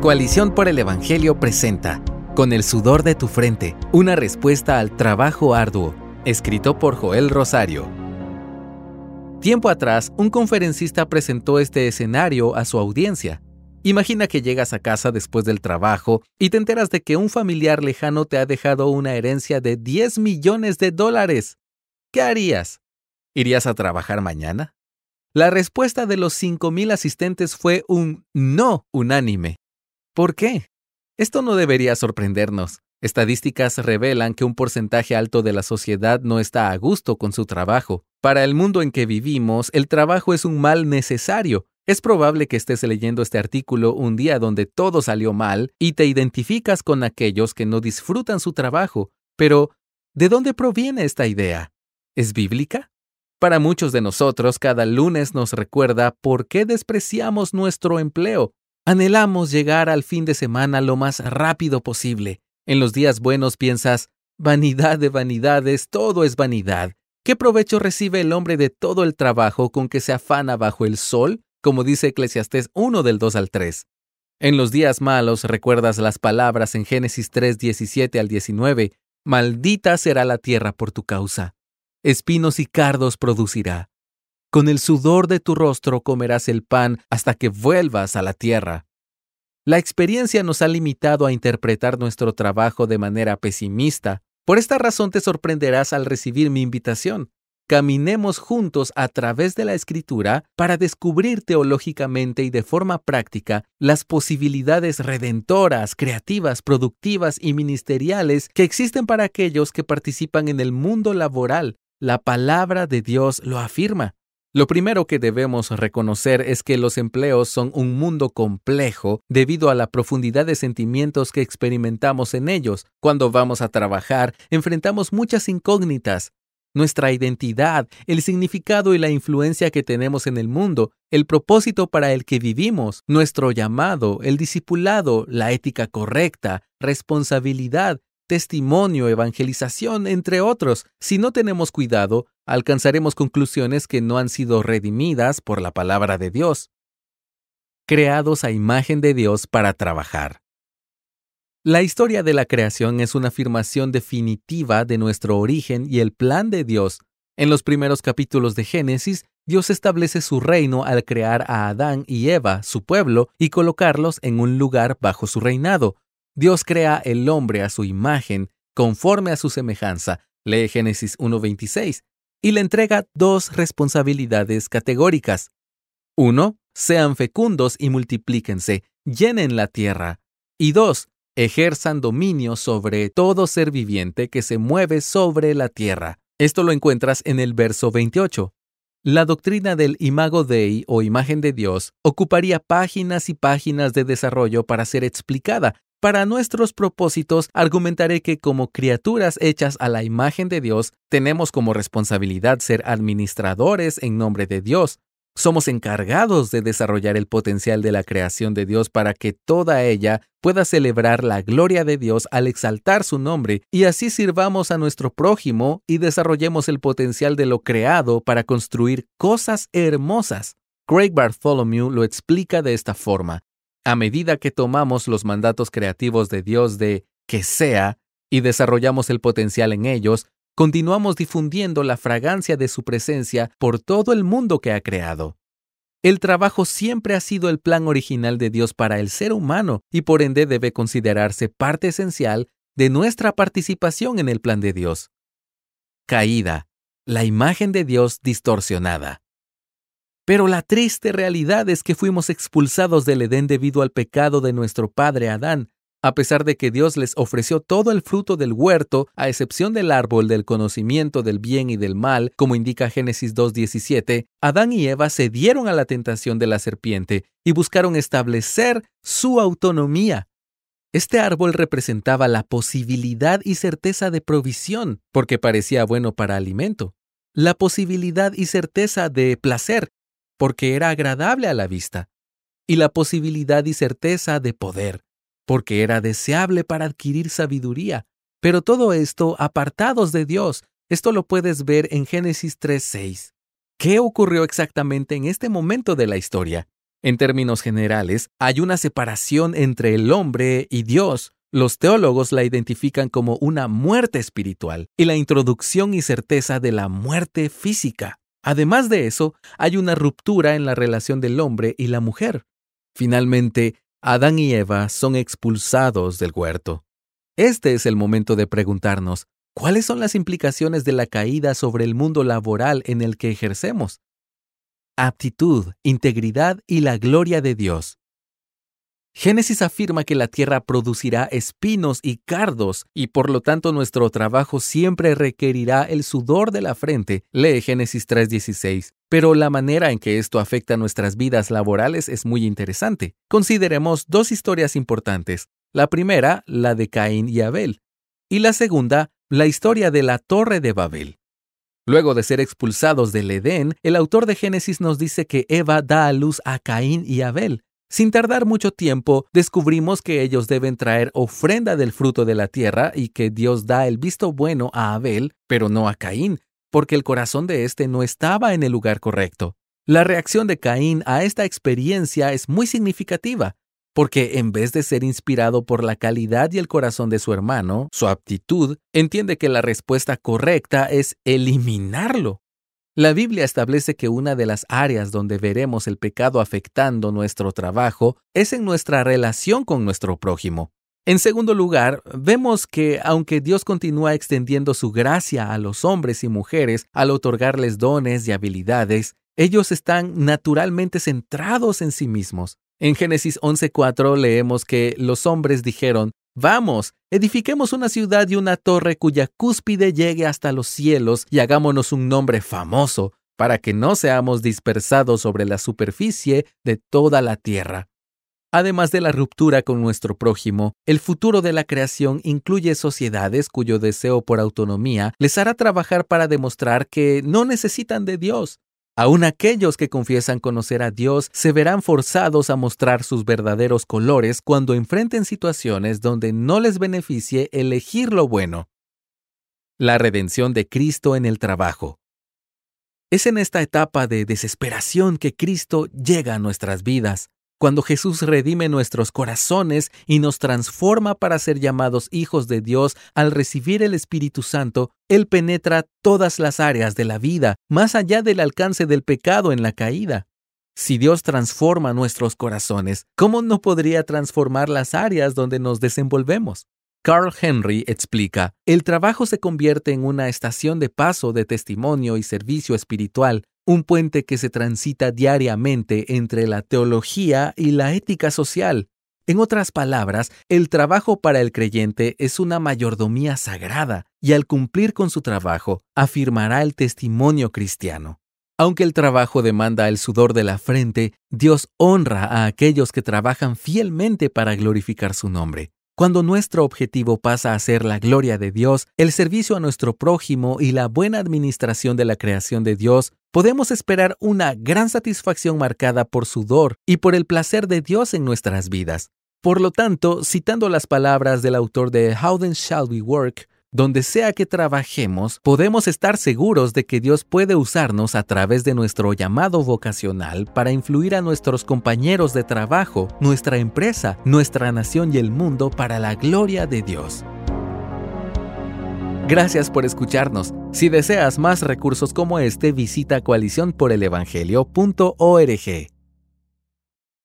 Coalición por el Evangelio presenta Con el sudor de tu frente, una respuesta al trabajo arduo, escrito por Joel Rosario. Tiempo atrás, un conferencista presentó este escenario a su audiencia. Imagina que llegas a casa después del trabajo y te enteras de que un familiar lejano te ha dejado una herencia de 10 millones de dólares. ¿Qué harías? ¿Irías a trabajar mañana? La respuesta de los 5.000 asistentes fue un no unánime. ¿Por qué? Esto no debería sorprendernos. Estadísticas revelan que un porcentaje alto de la sociedad no está a gusto con su trabajo. Para el mundo en que vivimos, el trabajo es un mal necesario. Es probable que estés leyendo este artículo un día donde todo salió mal y te identificas con aquellos que no disfrutan su trabajo. Pero, ¿de dónde proviene esta idea? ¿Es bíblica? Para muchos de nosotros, cada lunes nos recuerda por qué despreciamos nuestro empleo Anhelamos llegar al fin de semana lo más rápido posible. En los días buenos piensas, vanidad de vanidades, todo es vanidad. ¿Qué provecho recibe el hombre de todo el trabajo con que se afana bajo el sol? Como dice Eclesiastés 1 del 2 al 3. En los días malos recuerdas las palabras en Génesis 3, 17 al 19. Maldita será la tierra por tu causa. Espinos y cardos producirá. Con el sudor de tu rostro comerás el pan hasta que vuelvas a la tierra. La experiencia nos ha limitado a interpretar nuestro trabajo de manera pesimista. Por esta razón te sorprenderás al recibir mi invitación. Caminemos juntos a través de la escritura para descubrir teológicamente y de forma práctica las posibilidades redentoras, creativas, productivas y ministeriales que existen para aquellos que participan en el mundo laboral. La palabra de Dios lo afirma. Lo primero que debemos reconocer es que los empleos son un mundo complejo debido a la profundidad de sentimientos que experimentamos en ellos. Cuando vamos a trabajar, enfrentamos muchas incógnitas. Nuestra identidad, el significado y la influencia que tenemos en el mundo, el propósito para el que vivimos, nuestro llamado, el discipulado, la ética correcta, responsabilidad, testimonio, evangelización, entre otros. Si no tenemos cuidado, alcanzaremos conclusiones que no han sido redimidas por la palabra de Dios. Creados a imagen de Dios para trabajar. La historia de la creación es una afirmación definitiva de nuestro origen y el plan de Dios. En los primeros capítulos de Génesis, Dios establece su reino al crear a Adán y Eva, su pueblo, y colocarlos en un lugar bajo su reinado. Dios crea el hombre a su imagen, conforme a su semejanza, lee Génesis 1.26, y le entrega dos responsabilidades categóricas. Uno, sean fecundos y multiplíquense, llenen la tierra. Y dos, ejerzan dominio sobre todo ser viviente que se mueve sobre la tierra. Esto lo encuentras en el verso 28. La doctrina del imago Dei o imagen de Dios ocuparía páginas y páginas de desarrollo para ser explicada, para nuestros propósitos, argumentaré que como criaturas hechas a la imagen de Dios, tenemos como responsabilidad ser administradores en nombre de Dios. Somos encargados de desarrollar el potencial de la creación de Dios para que toda ella pueda celebrar la gloria de Dios al exaltar su nombre y así sirvamos a nuestro prójimo y desarrollemos el potencial de lo creado para construir cosas hermosas. Craig Bartholomew lo explica de esta forma. A medida que tomamos los mandatos creativos de Dios de que sea y desarrollamos el potencial en ellos, continuamos difundiendo la fragancia de su presencia por todo el mundo que ha creado. El trabajo siempre ha sido el plan original de Dios para el ser humano y por ende debe considerarse parte esencial de nuestra participación en el plan de Dios. Caída, la imagen de Dios distorsionada. Pero la triste realidad es que fuimos expulsados del Edén debido al pecado de nuestro padre Adán. A pesar de que Dios les ofreció todo el fruto del huerto, a excepción del árbol del conocimiento del bien y del mal, como indica Génesis 2.17, Adán y Eva cedieron a la tentación de la serpiente y buscaron establecer su autonomía. Este árbol representaba la posibilidad y certeza de provisión, porque parecía bueno para alimento, la posibilidad y certeza de placer, porque era agradable a la vista, y la posibilidad y certeza de poder, porque era deseable para adquirir sabiduría. Pero todo esto apartados de Dios. Esto lo puedes ver en Génesis 3.6. ¿Qué ocurrió exactamente en este momento de la historia? En términos generales, hay una separación entre el hombre y Dios. Los teólogos la identifican como una muerte espiritual y la introducción y certeza de la muerte física. Además de eso, hay una ruptura en la relación del hombre y la mujer. Finalmente, Adán y Eva son expulsados del huerto. Este es el momento de preguntarnos, ¿cuáles son las implicaciones de la caída sobre el mundo laboral en el que ejercemos? Aptitud, integridad y la gloria de Dios. Génesis afirma que la tierra producirá espinos y cardos y por lo tanto nuestro trabajo siempre requerirá el sudor de la frente. Lee Génesis 3:16. Pero la manera en que esto afecta nuestras vidas laborales es muy interesante. Consideremos dos historias importantes. La primera, la de Caín y Abel. Y la segunda, la historia de la Torre de Babel. Luego de ser expulsados del Edén, el autor de Génesis nos dice que Eva da a luz a Caín y Abel. Sin tardar mucho tiempo, descubrimos que ellos deben traer ofrenda del fruto de la tierra y que Dios da el visto bueno a Abel, pero no a Caín, porque el corazón de éste no estaba en el lugar correcto. La reacción de Caín a esta experiencia es muy significativa, porque en vez de ser inspirado por la calidad y el corazón de su hermano, su aptitud, entiende que la respuesta correcta es eliminarlo. La Biblia establece que una de las áreas donde veremos el pecado afectando nuestro trabajo es en nuestra relación con nuestro prójimo. En segundo lugar, vemos que aunque Dios continúa extendiendo su gracia a los hombres y mujeres al otorgarles dones y habilidades, ellos están naturalmente centrados en sí mismos. En Génesis 11:4 leemos que los hombres dijeron, Vamos, edifiquemos una ciudad y una torre cuya cúspide llegue hasta los cielos y hagámonos un nombre famoso, para que no seamos dispersados sobre la superficie de toda la tierra. Además de la ruptura con nuestro prójimo, el futuro de la creación incluye sociedades cuyo deseo por autonomía les hará trabajar para demostrar que no necesitan de Dios, Aún aquellos que confiesan conocer a Dios se verán forzados a mostrar sus verdaderos colores cuando enfrenten situaciones donde no les beneficie elegir lo bueno. La redención de Cristo en el trabajo. Es en esta etapa de desesperación que Cristo llega a nuestras vidas cuando Jesús redime nuestros corazones y nos transforma para ser llamados hijos de Dios al recibir el Espíritu Santo, Él penetra todas las áreas de la vida, más allá del alcance del pecado en la caída. Si Dios transforma nuestros corazones, ¿cómo no podría transformar las áreas donde nos desenvolvemos? Carl Henry explica, el trabajo se convierte en una estación de paso de testimonio y servicio espiritual un puente que se transita diariamente entre la teología y la ética social. En otras palabras, el trabajo para el creyente es una mayordomía sagrada y al cumplir con su trabajo afirmará el testimonio cristiano. Aunque el trabajo demanda el sudor de la frente, Dios honra a aquellos que trabajan fielmente para glorificar su nombre. Cuando nuestro objetivo pasa a ser la gloria de Dios, el servicio a nuestro prójimo y la buena administración de la creación de Dios, podemos esperar una gran satisfacción marcada por sudor y por el placer de Dios en nuestras vidas. Por lo tanto, citando las palabras del autor de How Then Shall We Work, donde sea que trabajemos, podemos estar seguros de que Dios puede usarnos a través de nuestro llamado vocacional para influir a nuestros compañeros de trabajo, nuestra empresa, nuestra nación y el mundo para la gloria de Dios. Gracias por escucharnos. Si deseas más recursos como este, visita coaliciónporelevangelio.org.